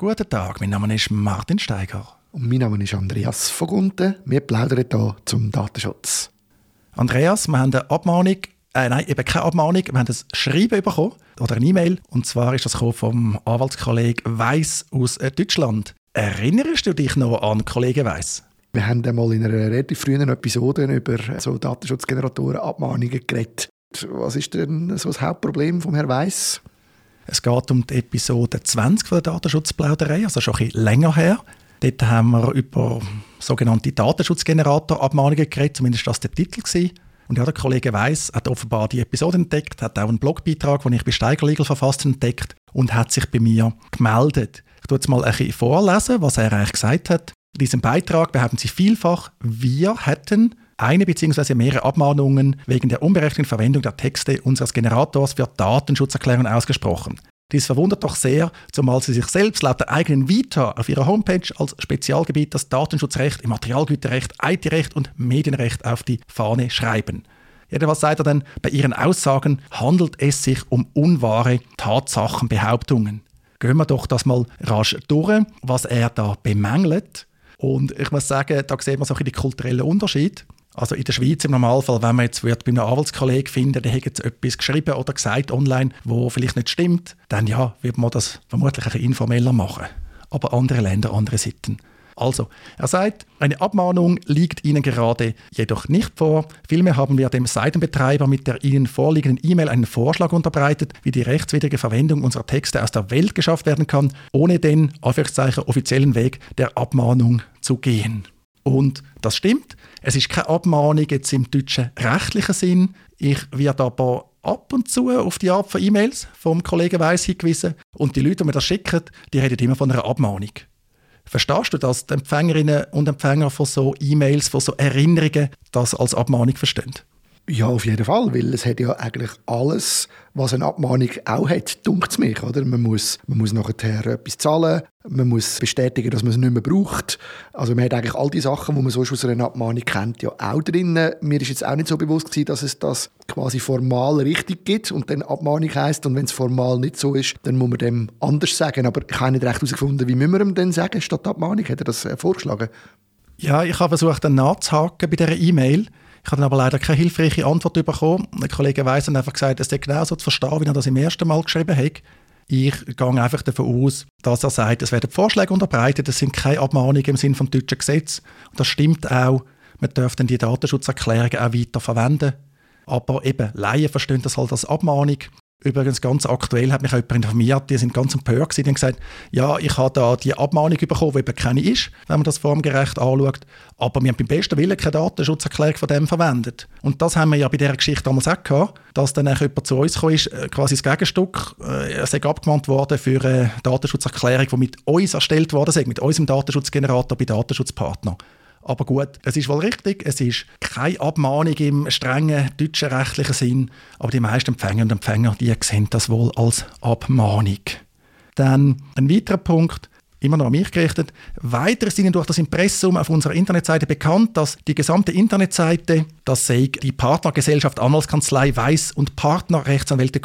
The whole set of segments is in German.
Guten Tag, mein Name ist Martin Steiger. Und mein Name ist Andreas von Gunten. Wir plaudern hier zum Datenschutz. Andreas, wir haben eine Abmahnung, äh, nein, eben keine Abmahnung, wir haben ein Schreiben bekommen oder eine E-Mail. Und zwar ist das vom Anwaltskollegen Weiss aus äh, Deutschland. Erinnerst du dich noch an Kollege Weiss? Wir haben einmal in einer relativ frühen Episode über so Datenschutzgeneratoren Abmahnungen geredet. Was ist denn so das Hauptproblem vom Herrn Weiss? Es geht um die Episode 20 von der Datenschutzplauderei, also schon ein bisschen länger her. Dort haben wir über sogenannte Datenschutzgenerator-Abmahnungen geredet, zumindest war das der Titel. Und ja, der Kollege Weiss hat offenbar die Episode entdeckt, hat auch einen Blogbeitrag, den ich bei Steiger Legal verfasst entdeckt und hat sich bei mir gemeldet. Ich tue jetzt mal ein bisschen vorlesen, was er eigentlich gesagt hat. In diesem Beitrag behaupten sie vielfach, wir hätten eine bzw. mehrere Abmahnungen wegen der unberechtigten Verwendung der Texte unseres Generators für Datenschutzerklärungen ausgesprochen. Dies verwundert doch sehr, zumal sie sich selbst laut der eigenen Vita auf ihrer Homepage als Spezialgebiet das Datenschutzrecht, Immaterialgüterrecht, IT-Recht und Medienrecht auf die Fahne schreiben. Jedenfalls sagt er dann, bei ihren Aussagen handelt es sich um unwahre Tatsachenbehauptungen. Gehen wir doch das mal rasch durch, was er da bemängelt. Und ich muss sagen, da sieht man so ein den kulturellen Unterschied. Also in der Schweiz im Normalfall, wenn man jetzt wird bei einem Anwaltskollegen finden, der hat jetzt etwas geschrieben oder gesagt online, wo vielleicht nicht stimmt, dann ja, wird man das vermutlich ein bisschen informeller machen. Aber andere Länder, andere Sitten. Also, er sagt, eine Abmahnung liegt Ihnen gerade jedoch nicht vor. Vielmehr haben wir dem Seitenbetreiber mit der Ihnen vorliegenden E-Mail einen Vorschlag unterbreitet, wie die rechtswidrige Verwendung unserer Texte aus der Welt geschafft werden kann, ohne den offiziellen Weg der Abmahnung zu gehen. Und das stimmt. Es ist keine Abmahnung jetzt im deutschen rechtlichen Sinn. Ich werde aber ab und zu auf die Art von E-Mails vom Kollegen Weiss hingewiesen. Und die Leute, die mir das schicken, die reden immer von einer Abmahnung. Verstehst du, dass die Empfängerinnen und Empfänger von so E-Mails, von so Erinnerungen das als Abmahnung verstehen? Ja, auf jeden Fall, weil es hat ja eigentlich alles, was eine Abmahnung auch hat, dunkt mich, oder? Man muss, man muss nachher etwas zahlen, man muss bestätigen, dass man es nicht mehr braucht. Also man hat eigentlich all die Sachen, die man sonst aus einer Abmahnung kennt, ja auch drin. Mir ist jetzt auch nicht so bewusst gewesen, dass es das quasi formal richtig gibt und dann Abmahnung heisst und wenn es formal nicht so ist, dann muss man dem anders sagen. Aber ich habe nicht recht herausgefunden, wie müssen wir ihm denn sagen statt Abmahnung? Hat er das äh, vorgeschlagen? Ja, ich habe versucht, dann nachzuhaken bei dieser E-Mail. Ich habe aber leider keine hilfreiche Antwort bekommen. Der Kollege Weiss hat einfach gesagt, es ist genau so zu verstehen, wie er das im ersten Mal geschrieben hat. Ich gehe einfach davon aus, dass er sagt, es werden Vorschläge unterbreitet, es sind keine Abmahnungen im Sinne des deutschen Gesetzes. Und das stimmt auch. Man dürfte die Datenschutzerklärungen auch weiter verwenden. Aber eben, Laien verstehen das halt als Abmahnung. Übrigens ganz aktuell hat mich jemand informiert, die sind ganz empört gewesen, haben gesagt, ja, ich habe da die Abmahnung bekommen, die eben keine ist, wenn man das formgerecht anschaut, aber wir haben beim besten Willen keine Datenschutzerklärung von dem verwendet. Und das haben wir ja bei dieser Geschichte damals auch gehabt, dass dann jemand zu uns ist, äh, quasi das Gegenstück, äh, er sei abgemahnt worden für eine Datenschutzerklärung, die mit uns erstellt worden ist, mit unserem Datenschutzgenerator bei Datenschutzpartner. Aber gut, es ist wohl richtig, es ist keine Abmahnung im strengen deutschen rechtlichen Sinn, aber die meisten Empfänger und Empfänger, die sehen das wohl als Abmahnung. Dann ein weiterer Punkt, immer noch an mich gerichtet. Weiter ist Ihnen durch das Impressum auf unserer Internetseite bekannt, dass die gesamte Internetseite, das sei die Partnergesellschaft Anwaltskanzlei Weiß und Partner Rechtsanwälte,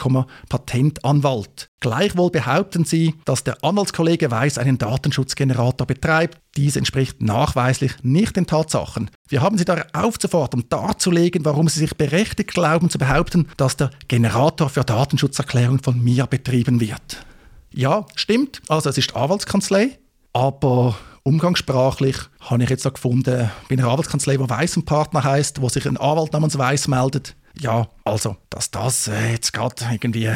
Patentanwalt. Gleichwohl behaupten Sie, dass der Anwaltskollege Weiß einen Datenschutzgenerator betreibt. Dies entspricht nachweislich nicht den Tatsachen. Wir haben Sie daher aufzufordern, darzulegen, warum Sie sich berechtigt glauben zu behaupten, dass der Generator für Datenschutzerklärung von mir betrieben wird. Ja, stimmt. Also es ist die Anwaltskanzlei, aber umgangssprachlich habe ich jetzt auch gefunden, bei einer Anwaltskanzlei, wo Weiss ein Partner heißt, wo sich ein Anwalt namens Weiss meldet. Ja, also, dass das äh, jetzt gerade irgendwie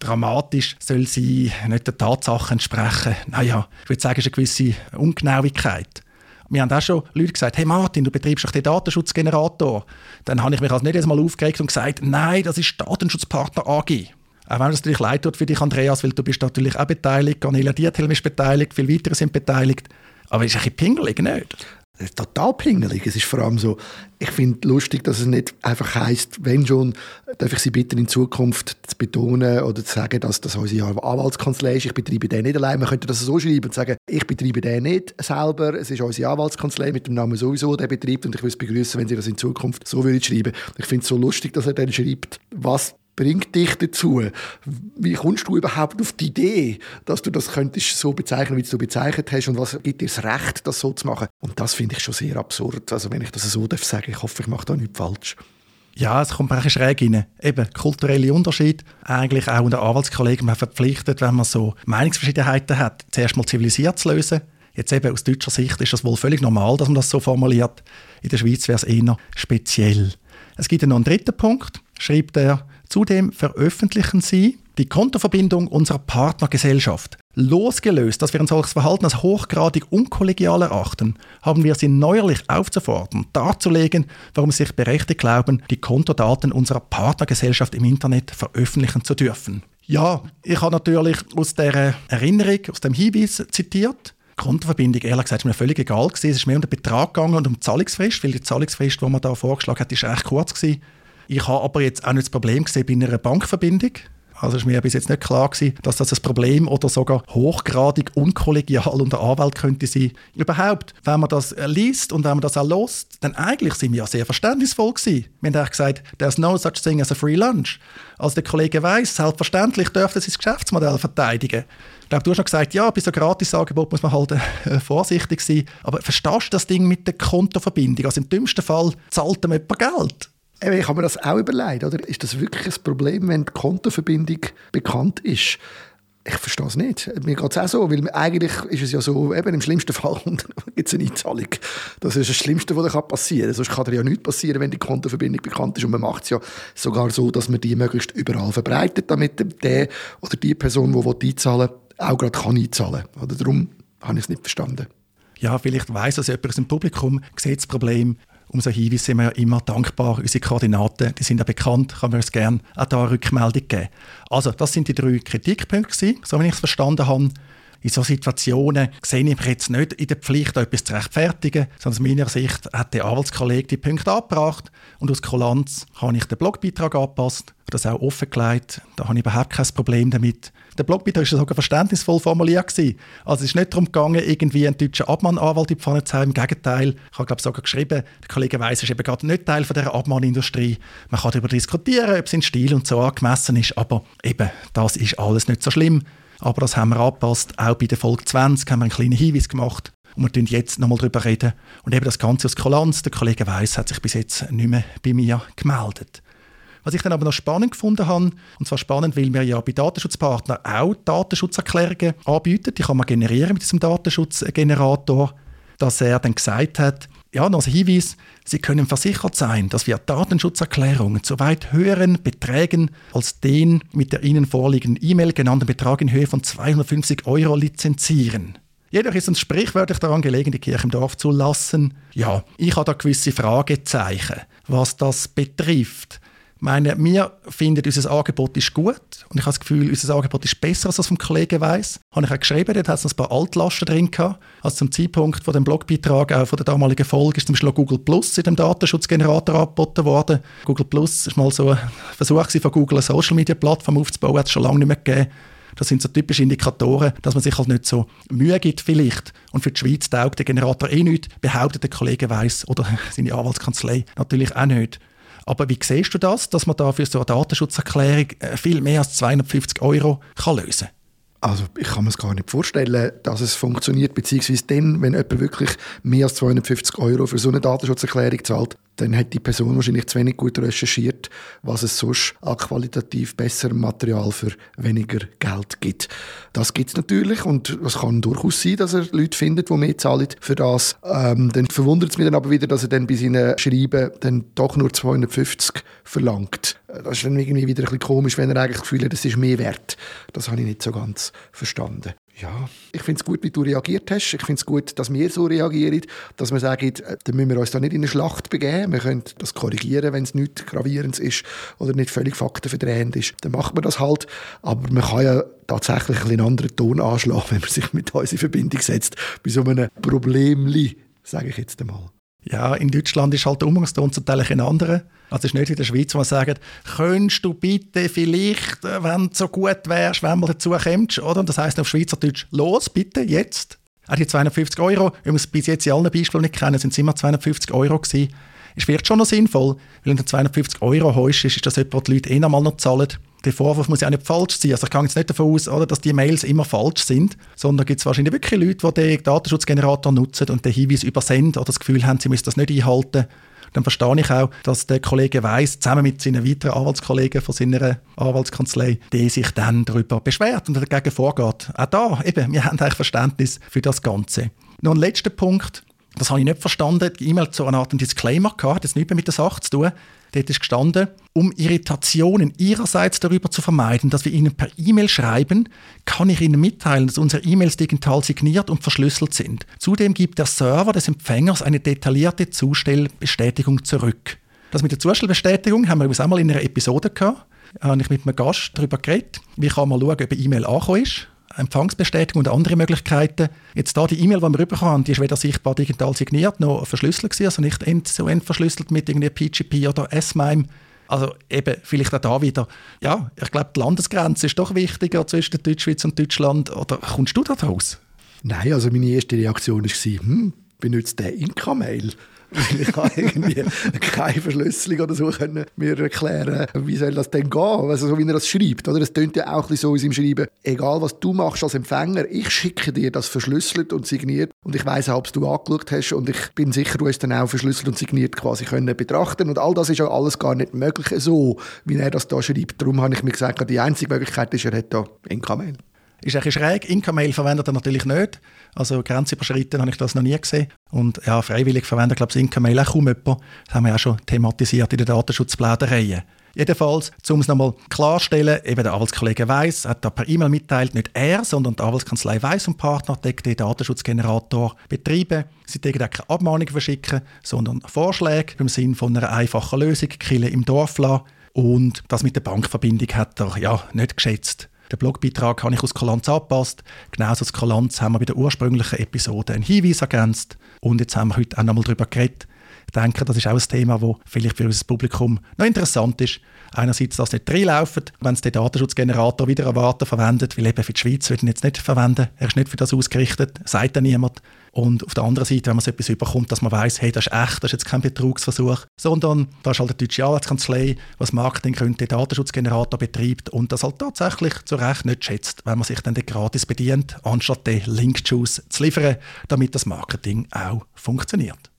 dramatisch soll sie nicht der Tatsache entsprechen. Naja, ich würde sagen, es ist eine gewisse Ungenauigkeit. Wir haben auch schon Leute gesagt, hey Martin, du betreibst doch den Datenschutzgenerator. Dann habe ich mich also nicht einmal aufgeregt und gesagt, nein, das ist Datenschutzpartner AG. Auch wenn es natürlich leid tut für dich, Andreas, weil du bist natürlich auch beteiligt, Cornelia Diethelm ist beteiligt, viele weitere sind beteiligt. Aber es ist ein bisschen pingelig, nicht? total pingelig. Es ist vor allem so, ich finde lustig, dass es nicht einfach heisst, wenn schon, darf ich Sie bitten, in Zukunft zu betonen oder zu sagen, dass das unsere Anwaltskanzlei ist. Ich betreibe den nicht allein. Man könnte das so schreiben und sagen, ich betreibe den nicht selber. Es ist unsere Anwaltskanzlei mit dem Namen sowieso, der betreibt und ich würde es begrüßen, wenn Sie das in Zukunft so würden schreiben. Ich finde es so lustig, dass er dann schreibt, was bringt dich dazu? Wie kommst du überhaupt auf die Idee, dass du das könntest so bezeichnen, wie du bezeichnet hast und was gibt dir das Recht, das so zu machen? Und das finde ich schon sehr absurd. Also wenn ich das so darf sagen, ich hoffe, ich mache da nichts falsch. Ja, es kommt ein schräg rein. Eben, kulturelle Unterschied. Eigentlich auch unter Anwaltskollegen man verpflichtet, wenn man so Meinungsverschiedenheiten hat, zuerst mal zivilisiert zu lösen. Jetzt eben aus deutscher Sicht ist das wohl völlig normal, dass man das so formuliert. In der Schweiz wäre es eher speziell. Es gibt noch einen dritten Punkt, schreibt er. Zudem veröffentlichen sie die Kontoverbindung unserer Partnergesellschaft. Losgelöst, dass wir ein solches Verhalten als hochgradig unkollegial erachten, haben wir sie neuerlich aufzufordern, darzulegen, warum sie sich berechtigt glauben, die Kontodaten unserer Partnergesellschaft im Internet veröffentlichen zu dürfen. Ja, ich habe natürlich aus der Erinnerung, aus dem Hinweis zitiert. Kontoverbindung, ehrlich gesagt, ist mir völlig egal gewesen. Es ist mehr um den Betrag gegangen und um die Zahlungsfrist, weil die Zahlungsfrist, die man da vorgeschlagen hat, ist recht kurz gewesen. Ich habe aber jetzt auch nicht das Problem gesehen bei einer Bankverbindung. Also ist mir bis jetzt nicht klar gewesen, dass das ein Problem oder sogar hochgradig unkollegial unter Anwalt könnte sein. Überhaupt, wenn man das liest und wenn man das auch lost, dann eigentlich sind wir ja sehr verständnisvoll gewesen. Wir haben gesagt, there's no such thing as a free lunch. Also der Kollege weiß, selbstverständlich dürfte sein Geschäftsmodell verteidigen. Ich glaube, du hast noch gesagt, ja, bei so Gratisangebot muss man halt äh, vorsichtig sein. Aber verstehst du das Ding mit der Kontoverbindung? Also im dümmsten Fall zahlt ihm jemand Geld. Ich habe mir das auch überlegt. Oder? Ist das wirklich ein Problem, wenn die Kontoverbindung bekannt ist? Ich verstehe es nicht. Mir geht es auch so, weil eigentlich ist es ja so, eben im schlimmsten Fall gibt es eine Einzahlung. Das ist das Schlimmste, was passieren kann. Sonst kann dir ja nichts passieren, wenn die Kontoverbindung bekannt ist. Und man macht es ja sogar so, dass man die möglichst überall verbreitet, damit der oder die Person, die einzahlen will, auch gerade kann einzahlen kann. Darum habe ich es nicht verstanden. Ja, vielleicht weiss das jemand aus dem Publikum, sieht das Problem Umso Hinweis sind wir ja immer dankbar. Unsere Koordinaten, die sind ja bekannt, kann man uns gerne auch da eine Rückmeldung geben. Also, das sind die drei Kritikpunkte, so wie ich es verstanden habe. In solchen Situationen sehe ich mich jetzt nicht in der Pflicht, etwas zu rechtfertigen, sondern aus meiner Sicht hat der Anwaltskollege die Punkte abgebracht und aus Kulanz habe ich den Blogbeitrag angepasst, das auch offengelegt. Da habe ich überhaupt kein Problem damit. Der Blogbeitrag war sogar verständnisvoll formuliert. Also es ist nicht darum gegangen, irgendwie einen deutschen Abmahnanwalt in die Pfanne zu haben. Im Gegenteil, ich habe glaube sogar geschrieben, der Kollege Weiss ist eben gerade nicht Teil von dieser Abmahnindustrie. Man kann darüber diskutieren, ob sein Stil und so angemessen ist, aber eben, das ist alles nicht so schlimm. Aber das haben wir angepasst. Auch bei der Folge 20 haben wir einen kleinen Hinweis gemacht. Und wir reden jetzt nochmal darüber reden. Und eben das Ganze aus Kulanz. Der Kollege Weiss hat sich bis jetzt nicht mehr bei mir gemeldet. Was ich dann aber noch spannend gefunden habe, und zwar spannend, weil wir ja bei Datenschutzpartnern auch Datenschutzerklärungen anbieten, die kann man generieren mit diesem Datenschutzgenerator, dass er dann gesagt hat, ja, noch ein Hinweis, Sie können versichert sein, dass wir Datenschutzerklärungen zu weit höheren Beträgen als den mit der Ihnen vorliegenden E-Mail genannten Betrag in Höhe von 250 Euro lizenzieren. Jedoch ist uns sprichwörtlich daran gelegen, die Kirche im Dorf zu lassen. Ja, ich habe da gewisse Fragezeichen, was das betrifft meine, wir finden, unser Angebot ist gut und ich habe das Gefühl, unser Angebot ist besser, als das vom Kollegen weiss. Habe ich auch geschrieben, dort hat es ein paar Altlasten drin gehabt. Also zum Zeitpunkt von dem Blogbeitrag, auch von der damaligen Folge, ist zum Beispiel Google Plus in dem Datenschutzgenerator angeboten worden. Google Plus ist mal so ein Versuch von Google, eine Social-Media-Plattform aufzubauen, hat es schon lange nicht mehr gegeben. Das sind so typische Indikatoren, dass man sich halt nicht so Mühe gibt vielleicht. Und für die Schweiz taugt der Generator eh nicht, behauptet der Kollege Weiss oder seine Anwaltskanzlei natürlich auch nicht. Aber wie siehst du das, dass man da für so eine Datenschutzerklärung äh, viel mehr als 250 Euro kann lösen kann? Also ich kann mir es gar nicht vorstellen, dass es funktioniert, beziehungsweise dann, wenn jemand wirklich mehr als 250 Euro für so eine Datenschutzerklärung zahlt, dann hat die Person wahrscheinlich zu wenig gut recherchiert, was es sonst an qualitativ besserem Material für weniger Geld gibt. Das gibt es natürlich und es kann durchaus sein, dass er Leute findet, die mehr zahlen für das. Ähm, dann verwundert es mich dann aber wieder, dass er dann bei seinen Schreiben dann doch nur 250 verlangt. Das ist dann irgendwie wieder ein bisschen komisch, wenn er eigentlich das Gefühl hat, das ist mehr wert. Das habe ich nicht so ganz verstanden. Ja, ich finde es gut, wie du reagiert hast. Ich finde es gut, dass wir so reagieren, dass wir sagen, dann müssen wir uns da nicht in eine Schlacht begeben. Wir können das korrigieren, wenn es nicht gravierend ist oder nicht völlig faktenverdrehend ist. Dann macht man das halt. Aber man kann ja tatsächlich einen anderen Ton anschlagen, wenn man sich mit uns in Verbindung setzt. Bei so einem Problemli, sage ich jetzt einmal. Ja, in Deutschland ist halt der Umgangston zum Teil ein anderer. Also es ist nicht wie in der Schweiz, wo man sagt, könntest du bitte vielleicht, äh, wenn du so gut wärst, wenn mal dazu kommst, oder? Und das heisst auf Schweizerdeutsch, los, bitte, jetzt. Auch die 250 Euro, wenn wir es bis jetzt in allen Beispielen nicht kennen, sind es immer 250 Euro gewesen. Ist vielleicht schon noch sinnvoll, weil wenn du 250 Euro hast, ist das etwas, was die Leute eh einmal noch zahlen. Der Vorwurf muss ja auch nicht falsch sein. Also ich gehe jetzt nicht davon aus, oder, dass die Mails immer falsch sind, sondern gibt es wahrscheinlich wirklich Leute, die den Datenschutzgenerator nutzen und den Hinweis übersenden oder das Gefühl haben, sie müssen das nicht einhalten. Dann verstehe ich auch, dass der Kollege Weiss zusammen mit seinen weiteren Anwaltskollegen von seiner Anwaltskanzlei, die sich dann darüber beschwert und dagegen vorgeht. Auch da, eben, wir haben eigentlich Verständnis für das Ganze. Noch ein letzter Punkt. Das habe ich nicht verstanden. Die E-Mail zu einer Art Disclaimer gehabt, hat jetzt nichts mehr mit der Sache zu tun. Dort ist gestanden, um Irritationen Ihrerseits darüber zu vermeiden, dass wir Ihnen per E-Mail schreiben, kann ich Ihnen mitteilen, dass unsere E-Mails digital signiert und verschlüsselt sind. Zudem gibt der Server des Empfängers eine detaillierte Zustellbestätigung zurück. Das mit der Zustellbestätigung haben wir übrigens auch mal in einer Episode gehabt. Da habe ich mit einem Gast darüber geredet. Wie kann man schauen, ob eine E-Mail angekommen ist? Empfangsbestätigung und andere Möglichkeiten. Jetzt da die E-Mail, die wir bekommen die ist weder sichtbar digital signiert noch verschlüsselt gewesen, also nicht end-to-end verschlüsselt mit irgendwie PGP oder S-MIME. Also eben vielleicht auch da wieder, ja, ich glaube, die Landesgrenze ist doch wichtiger zwischen Deutschschweiz und Deutschland. Oder kommst du da raus? Nein, also meine erste Reaktion war, hm, benutzt der Inka-Mail? Ich kann irgendwie keine Verschlüsselung oder so können mir erklären, wie soll das denn gehen? Also so wie er das schreibt, oder? Es tönt ja auch so in seinem Schreiben, egal was du machst als Empfänger, ich schicke dir das verschlüsselt und signiert und ich weiß auch, ob du angeschaut hast und ich bin sicher, du hast dann auch verschlüsselt und signiert quasi können betrachten und all das ist ja alles gar nicht möglich so, wie er das da schreibt. Darum habe ich mir gesagt, die einzige Möglichkeit ist, er hat da NK-Mail. Ist ein schräg. Inka-Mail verwendet er natürlich nicht. Also grenzüberschreitend habe ich das noch nie gesehen. Und ja, freiwillig verwendet, glaube ich, Inka-Mail auch kaum jemand. Das haben wir auch schon thematisiert in der Datenschutzplädereien. Jedenfalls, um es nochmal klarzustellen, eben der Anwaltskollege Weiss hat da per E-Mail mitteilt, nicht er, sondern die Anwaltskanzlei Weiss und Partner deckt den Datenschutzgenerator betreiben. Sie dürfen auch keine Abmahnungen verschicken, sondern Vorschläge im Sinne von einer einfachen Lösung, Kille im Dorf lassen. Und das mit der Bankverbindung hat er ja nicht geschätzt. Den Blogbeitrag habe ich aus Kolanz angepasst. Genauso als Kolanz haben wir bei der ursprünglichen Episode einen Hinweis ergänzt. Und jetzt haben wir heute auch nochmal darüber geredet. Ich denke, das ist auch ein Thema, das vielleicht für unser Publikum noch interessant ist. Einerseits, dass nicht reinlaufen, wenn es den Datenschutzgenerator wieder erwarten verwendet, weil eben für die Schweiz wird ihn jetzt nicht verwenden. Er ist nicht für das ausgerichtet, sagt dann niemand. Und auf der anderen Seite, wenn man so etwas überkommt, dass man weiß, hey, das ist echt, das ist jetzt kein Betrugsversuch, sondern da ist halt eine deutsche Anwaltskanzlei, was Marketing könnte, den Datenschutzgenerator betreibt und das halt tatsächlich zu Recht nicht schätzt, wenn man sich dann den gratis bedient, anstatt den Link-Juice zu liefern, damit das Marketing auch funktioniert.